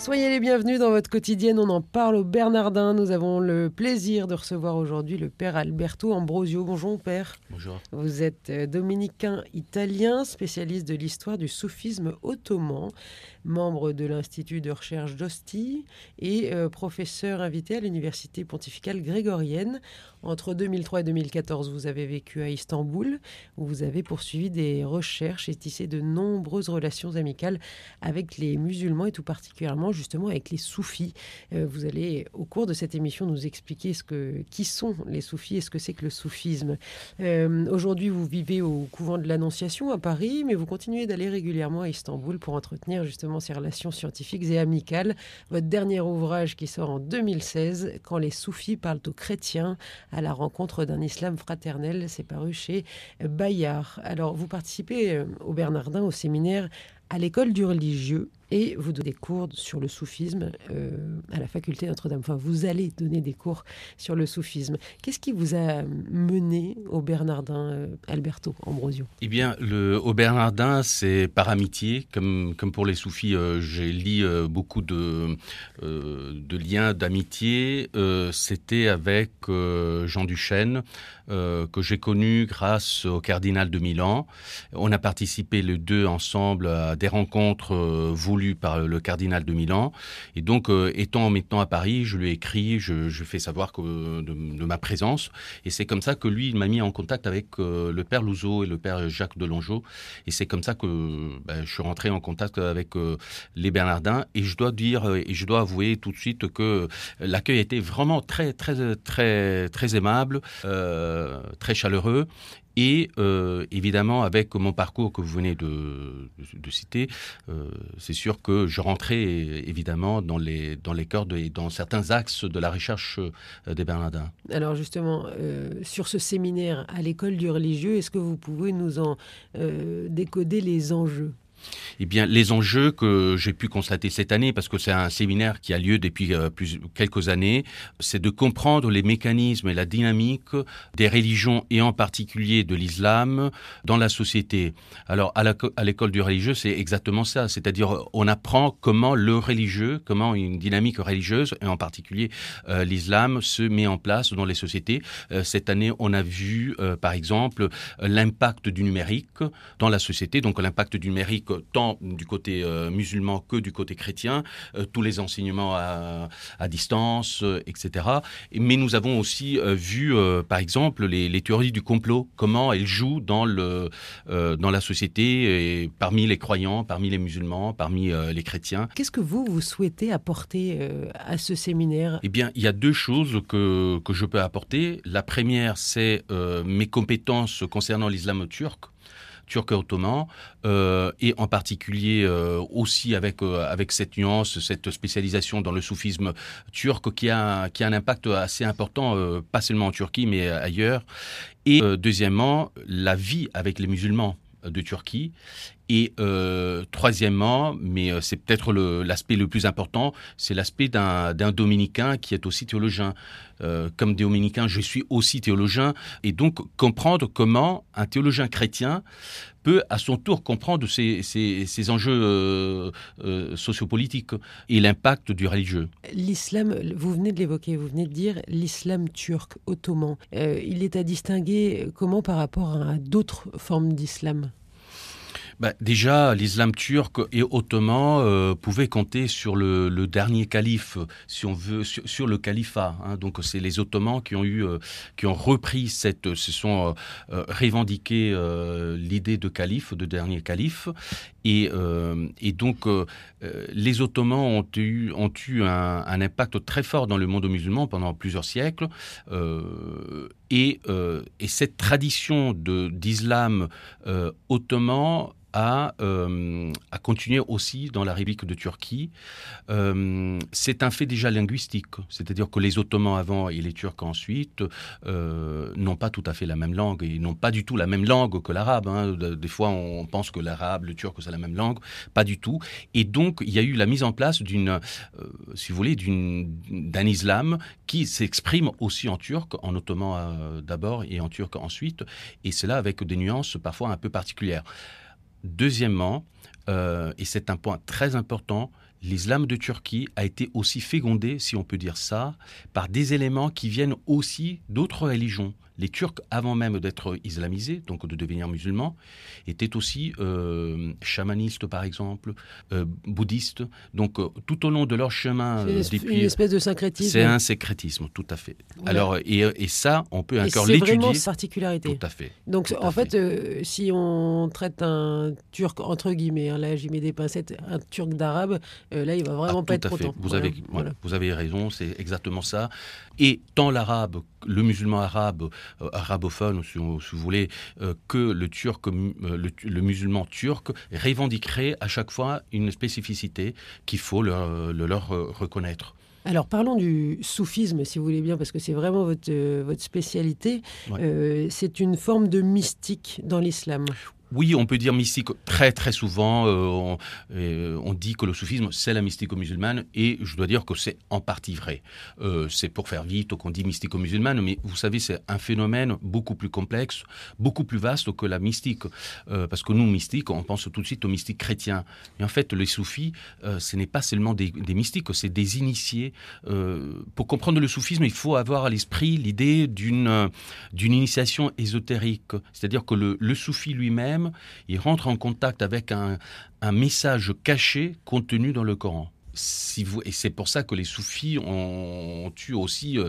Soyez les bienvenus dans votre quotidienne. On en parle au Bernardin. Nous avons le plaisir de recevoir aujourd'hui le père Alberto Ambrosio. Bonjour, père. Bonjour. Vous êtes euh, dominicain italien, spécialiste de l'histoire du soufisme ottoman, membre de l'Institut de recherche d'Ostie et euh, professeur invité à l'Université pontificale grégorienne. Entre 2003 et 2014, vous avez vécu à Istanbul, où vous avez poursuivi des recherches et tissé de nombreuses relations amicales avec les musulmans et tout particulièrement justement avec les soufis. Euh, vous allez au cours de cette émission nous expliquer ce que, qui sont les soufis et ce que c'est que le soufisme. Euh, aujourd'hui, vous vivez au couvent de l'Annonciation à Paris, mais vous continuez d'aller régulièrement à Istanbul pour entretenir justement ces relations scientifiques et amicales. Votre dernier ouvrage qui sort en 2016, Quand les soufis parlent aux chrétiens, à la rencontre d'un islam fraternel. C'est paru chez Bayard. Alors, vous participez euh, au Bernardin, au séminaire à l'école du religieux et vous donnez des cours sur le soufisme euh, à la faculté Notre-Dame. Enfin, vous allez donner des cours sur le soufisme. Qu'est-ce qui vous a mené au Bernardin, euh, Alberto Ambrosio? Eh bien, au Bernardin, c'est par amitié. Comme, pour les soufis, euh, j'ai lu beaucoup de, de liens d'amitié. C'était avec Jean Duchesne, que j'ai connu grâce au cardinal de Milan. On a participé les deux ensemble à des rencontres voulues par le cardinal de Milan. Et donc, euh, étant maintenant à Paris, je lui ai écrit, je, fais savoir que, de, ma présence. Et c'est comme ça que lui, il m'a mis en contact avec euh, le père Louzeau et le père Jacques de Longeau. Et c'est comme ça que ben, je suis rentré en contact avec euh, les Bernardins. Et je dois dire, et je dois avouer tout de suite que l'accueil était vraiment très, très, très, très aimable, très chaleureux. Et euh, évidemment, avec mon parcours que vous venez de, citer, euh, c'est sûr que je rentrais évidemment dans les, dans les cœurs et dans certains axes de la recherche euh, des Bernardins. Alors justement, sur ce séminaire à l'école du religieux, est-ce que vous pouvez nous en décoder les enjeux? Eh bien, les enjeux que j'ai pu constater cette année, parce que c'est un séminaire qui a lieu depuis euh, quelques années, c'est de comprendre les mécanismes et la dynamique des religions et en particulier de l'islam dans la société. Alors, à l'école du religieux, c'est exactement ça. C'est-à-dire, on apprend comment le religieux, comment une dynamique religieuse, et en particulier euh, l'islam, se met en place dans les sociétés. Euh, cette année, on a vu, par exemple, l'impact du numérique dans la société, donc l'impact du numérique tant du côté euh, musulman que du côté chrétien, euh, tous les enseignements à, distance, euh, etc. Mais nous avons aussi vu, par exemple, les, théories du complot, comment elles jouent dans, le, dans la société, et parmi les croyants, parmi les musulmans, parmi les chrétiens. Qu'est-ce que vous, vous souhaitez apporter à ce séminaire? Eh bien, il y a deux choses que, que je peux apporter. La première, c'est mes compétences concernant l'islam turc turc ottoman, euh, et en particulier euh, aussi avec, euh, avec cette nuance, cette spécialisation dans le soufisme turc qui a, qui a un impact assez important, pas seulement en Turquie, mais ailleurs. Et deuxièmement, la vie avec les musulmans de Turquie. Et troisièmement, mais c'est peut-être l'aspect le, plus important, c'est l'aspect d'un dominicain qui est aussi théologien. comme dominicain, je suis aussi théologien, et donc comprendre comment un théologien chrétien peut à son tour comprendre ces, enjeux euh, euh, sociopolitiques et l'impact du religieux. L'islam, vous venez de l'évoquer, vous venez de dire l'islam turc ottoman. Euh, il est à distinguer comment par rapport à d'autres formes d'islam? Bah, déjà, l'islam turc et ottoman euh, pouvaient compter sur le, dernier calife, si on veut, sur, le califat. Hein. Donc, c'est les Ottomans qui ont eu, euh, qui ont repris cette, se sont euh, revendiqués l'idée de calife, de dernier calife, et, et donc les Ottomans ont eu, ont eu un, impact très fort dans le monde musulman pendant plusieurs siècles, et, et cette tradition d'islam ottoman a, a continué aussi dans la République de Turquie. c'est un fait déjà linguistique, c'est-à-dire que les Ottomans avant et les Turcs ensuite n'ont pas tout à fait la même langue et n'ont pas du tout la même langue que l'arabe. Hein. Des fois, on pense que l'arabe, le turc, c'est la même langue, pas du tout. Et donc, il y a eu la mise en place d'une, si vous voulez, d'un islam qui s'exprime aussi en turc, en ottoman d'abord et en turc ensuite, et cela avec des nuances parfois un peu particulières. Deuxièmement, euh, et c'est un point très important, l'islam de Turquie a été aussi fécondé, si on peut dire ça, par des éléments qui viennent aussi d'autres religions les Turcs, avant même d'être islamisés, donc de devenir musulmans, étaient aussi euh, chamanistes, par exemple, euh, bouddhistes. Donc, euh, tout au long de leur chemin... C'est une espèce de syncrétisme. C'est un syncrétisme, tout à fait. Alors, et, ça, on peut encore l'étudier. C'est vraiment particularité. Tout à fait. Donc, en fait, si on traite un Turc, entre guillemets, hein, là j'y mets des pincettes, un Turc d'arabe, là, il va vraiment ah, pas être content. Vous, avez, vous avez raison, c'est exactement ça. Et tant l'arabe, le musulman arabe, arabophone, si, vous voulez, euh, que le turc, euh, le, musulman turc revendiquerait à chaque fois une spécificité qu'il faut leur, leur reconnaître. Alors parlons du soufisme, si vous voulez bien, parce que c'est vraiment votre, votre spécialité. c'est une forme de mystique dans l'islam. Oui, on peut dire mystique très très souvent. Euh, euh, on, dit que le soufisme c'est la mystico-musulmane et je dois dire que c'est en partie vrai. Euh, c'est pour faire vite qu'on dit mystico-musulmane, mais vous savez c'est un phénomène beaucoup plus complexe, beaucoup plus vaste que la mystique. parce que nous mystiques, on pense tout de suite aux mystiques chrétiens. Mais en fait, les soufis, ce n'est pas seulement des, mystiques, c'est des initiés. pour comprendre le soufisme, il faut avoir à l'esprit l'idée d'une initiation ésotérique, c'est-à-dire que le, le soufi lui-même il rentre en contact avec un, message caché contenu dans le Coran. Si vous, et c'est pour ça que les soufis ont, eu aussi euh,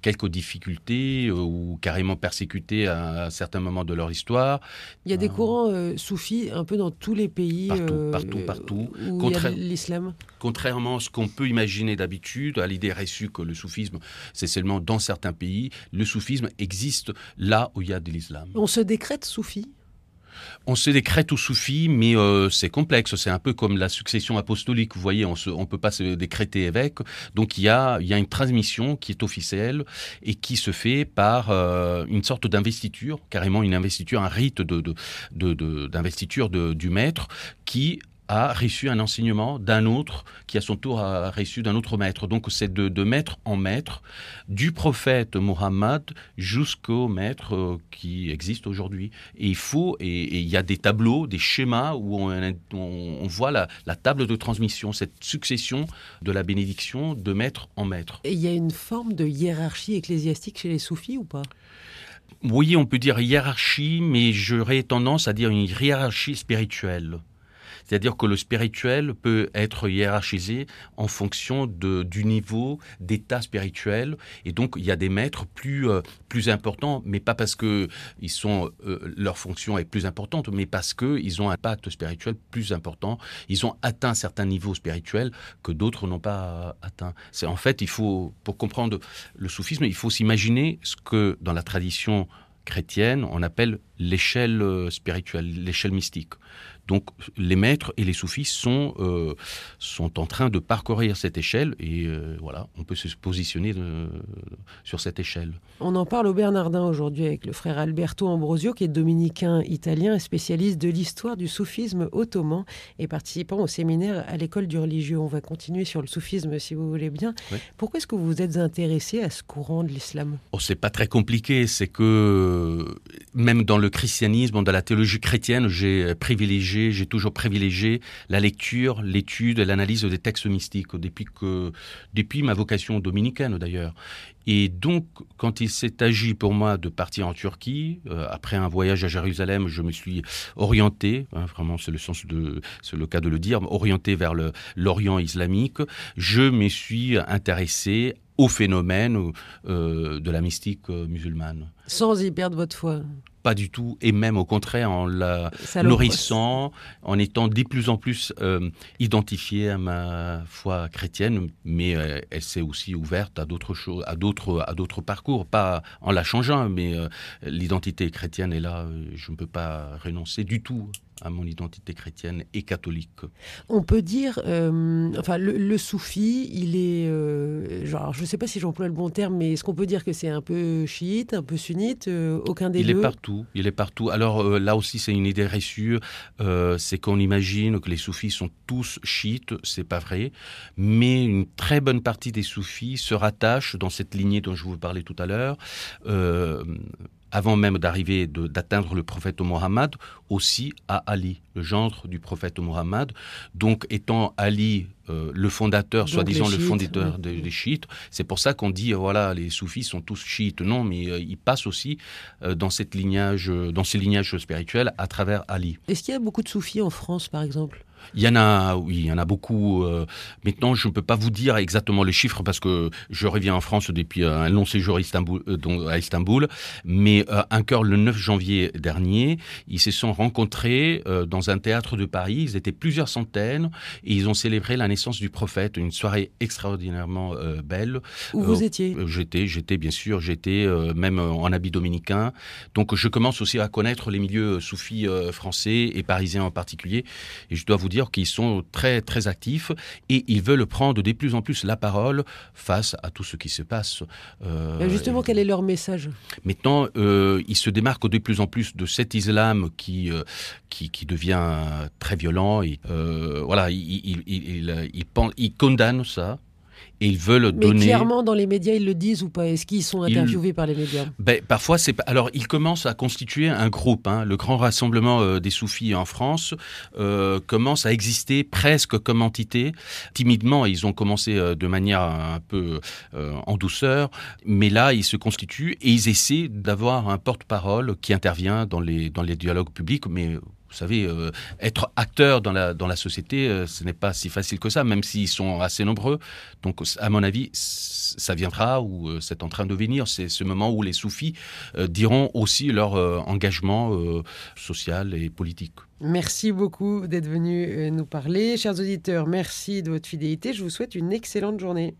quelques difficultés euh, ou carrément persécutés à, certains moments de leur histoire. Il y a des euh, courants soufis un peu dans tous les pays. Partout, partout, partout. Où l'islam. Contrairement à ce qu'on peut imaginer d'habitude, à l'idée reçue que le soufisme, c'est seulement dans certains pays, le soufisme existe là où il y a de l'islam. On se décrète soufi? On se décrète au soufi, mais euh, c'est complexe. C'est un peu comme la succession apostolique. Vous voyez, on ne peut pas se décréter évêque. Donc il y a, une transmission qui est officielle et qui se fait par euh, une sorte d'investiture, carrément une investiture, un rite d'investiture du maître qui a reçu un enseignement d'un autre qui à son tour a reçu d'un autre maître. Donc c'est de, maître en maître, du prophète Muhammad jusqu'au maître euh, qui existe aujourd'hui. Et il faut, et il y a des tableaux, des schémas où on, voit la, la, table de transmission, cette succession de la bénédiction de maître en maître. Et il y a une forme de hiérarchie ecclésiastique chez les soufis ou pas? Oui, on peut dire hiérarchie, mais j'aurais tendance à dire une hiérarchie spirituelle. C'est-à-dire que le spirituel peut être hiérarchisé en fonction de, du niveau d'état spirituel. Et donc, il y a des maîtres plus, euh, plus importants, mais pas parce que ils sont, euh, leur fonction est plus importante, mais parce qu'ils ont un pacte spirituel plus important. Ils ont atteint certains niveaux spirituels que d'autres n'ont pas atteint. C'est en fait, il faut, pour comprendre le soufisme, il faut s'imaginer ce que dans la tradition chrétienne, on appelle l'échelle euh, spirituelle, l'échelle mystique. Donc les maîtres et les soufis sont, euh, sont en train de parcourir cette échelle et euh, voilà, on peut se positionner euh, sur cette échelle. On en parle au Bernardin aujourd'hui avec le frère Alberto Ambrosio qui est dominicain italien et spécialiste de l'histoire du soufisme ottoman et participant au séminaire à l'école du religieux. On va continuer sur le soufisme si vous voulez bien. Pourquoi est-ce que vous vous êtes intéressé à ce courant de l'islam? Oh, C'est pas très compliqué, c'est que même dans le christianisme, dans la théologie chrétienne, j'ai privilégié j'ai toujours privilégié la lecture, l'étude l'analyse des textes mystiques depuis que, depuis ma vocation dominicaine d'ailleurs. Et donc, quand il s'est agi pour moi de partir en Turquie, euh, après un voyage à Jérusalem, je me suis orienté, hein, vraiment c'est le sens de, le cas de le dire, orienté vers l'Orient islamique. Je me suis intéressé au phénomène euh, de la mystique euh, musulmane. Sans y perdre votre foi pas du tout, et même au contraire en la nourrissant, en étant de plus en plus euh, identifié à ma foi chrétienne, mais euh, elle s'est aussi ouverte à d'autres choses, à d'autres, à d'autres parcours, pas en la changeant, mais euh, l'identité chrétienne est là, je ne peux pas renoncer du tout à mon identité chrétienne et catholique. On peut dire, euh, enfin, le, soufi, il est, euh, genre, je ne sais pas si j'emploie le bon terme, mais est-ce qu'on peut dire que c'est un peu chiite, un peu sunnite, euh, aucun des il deux? Il est partout, il est partout. Alors là aussi, c'est une idée reçue, c'est qu'on imagine que les soufis sont tous chiites, c'est pas vrai, mais une très bonne partie des soufis se rattachent dans cette lignée dont je vous parlais tout à l'heure avant même d'arriver, d'atteindre le prophète Mohammed, aussi à Ali, le gendre du prophète Mohammed. Donc, étant Ali euh, le fondateur, soi-disant le fondateur des, chiites, c'est pour ça qu'on dit, voilà, les soufis sont tous chiites. Non, mais euh, ils passent aussi euh, dans, cette lignage, dans ces lignages spirituels à travers Ali. Est-ce qu'il y a beaucoup de soufis en France, par exemple? Il y en a, oui, il y en a beaucoup. maintenant, je ne peux pas vous dire exactement les chiffres parce que je reviens en France depuis un long séjour à Istanbul. Mais un cœur le 9 janvier dernier, ils se sont rencontrés dans un théâtre de Paris. Ils étaient plusieurs centaines et ils ont célébré la naissance du prophète. Une soirée extraordinairement belle. Où vous étiez? J'étais, j'étais bien sûr, j'étais même en habit dominicain. Donc je commence aussi à connaître les milieux soufis français et parisiens en particulier. Et je dois vous dire qu'ils sont très très actifs et ils veulent prendre de plus en plus la parole face à tout ce qui se passe. justement, quel est leur message Maintenant, euh, ils se démarquent de plus en plus de cet islam qui, qui, qui, devient très violent. Et, voilà, ils il, il, condamnent ça et ils veulent Mais donner. clairement, dans les médias, ils le disent ou pas? Est-ce qu'ils sont interviewés par les médias? Ben, Parfois, c'est. Alors, ils commencent à constituer un groupe. Hein. Le grand rassemblement euh, des soufis en France euh, commence à exister presque comme entité. Timidement, ils ont commencé euh, de manière un peu en douceur, mais là, ils se constituent et ils essaient d'avoir un porte-parole qui intervient dans les dans les dialogues publics, mais vous savez, euh, être acteur dans la, dans la société, euh, ce n'est pas si facile que ça, même s'ils sont assez nombreux. Donc, à mon avis, ça viendra ou euh, c'est en train de venir. C'est ce moment où les soufis diront aussi leur engagement social et politique. Merci beaucoup d'être venu nous parler. Chers auditeurs, merci de votre fidélité. Je vous souhaite une excellente journée.